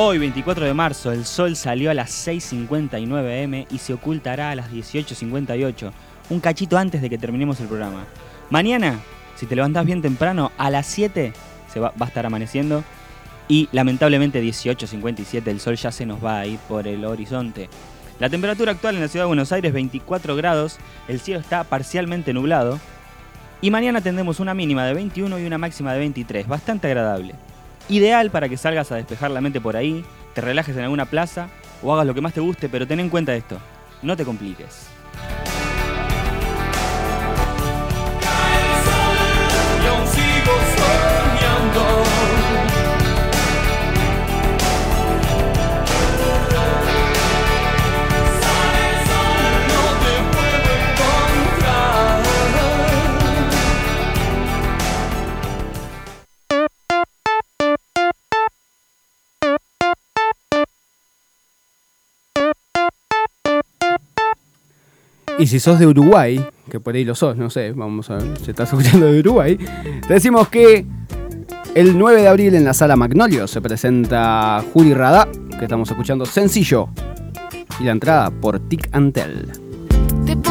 Hoy, 24 de marzo, el sol salió a las 6.59 am y se ocultará a las 18.58, un cachito antes de que terminemos el programa. Mañana, si te levantás bien temprano, a las 7 se va, a estar amaneciendo y lamentablemente 18.57 el sol ya se nos va a ir por el horizonte. La temperatura actual en la ciudad de Buenos Aires 24 grados, el cielo está parcialmente nublado y mañana tendremos una mínima de 21 y una máxima de 23, bastante agradable. Ideal para que salgas a despejar la mente por ahí, te relajes en alguna plaza o hagas lo que más te guste, pero ten en cuenta esto, no te compliques. Y si sos de Uruguay, que por ahí lo sos, no sé, vamos a ver si estás escuchando de Uruguay, te decimos que el 9 de abril en la sala Magnolio se presenta Juli Radá, que estamos escuchando sencillo, y la entrada por Tic Antel.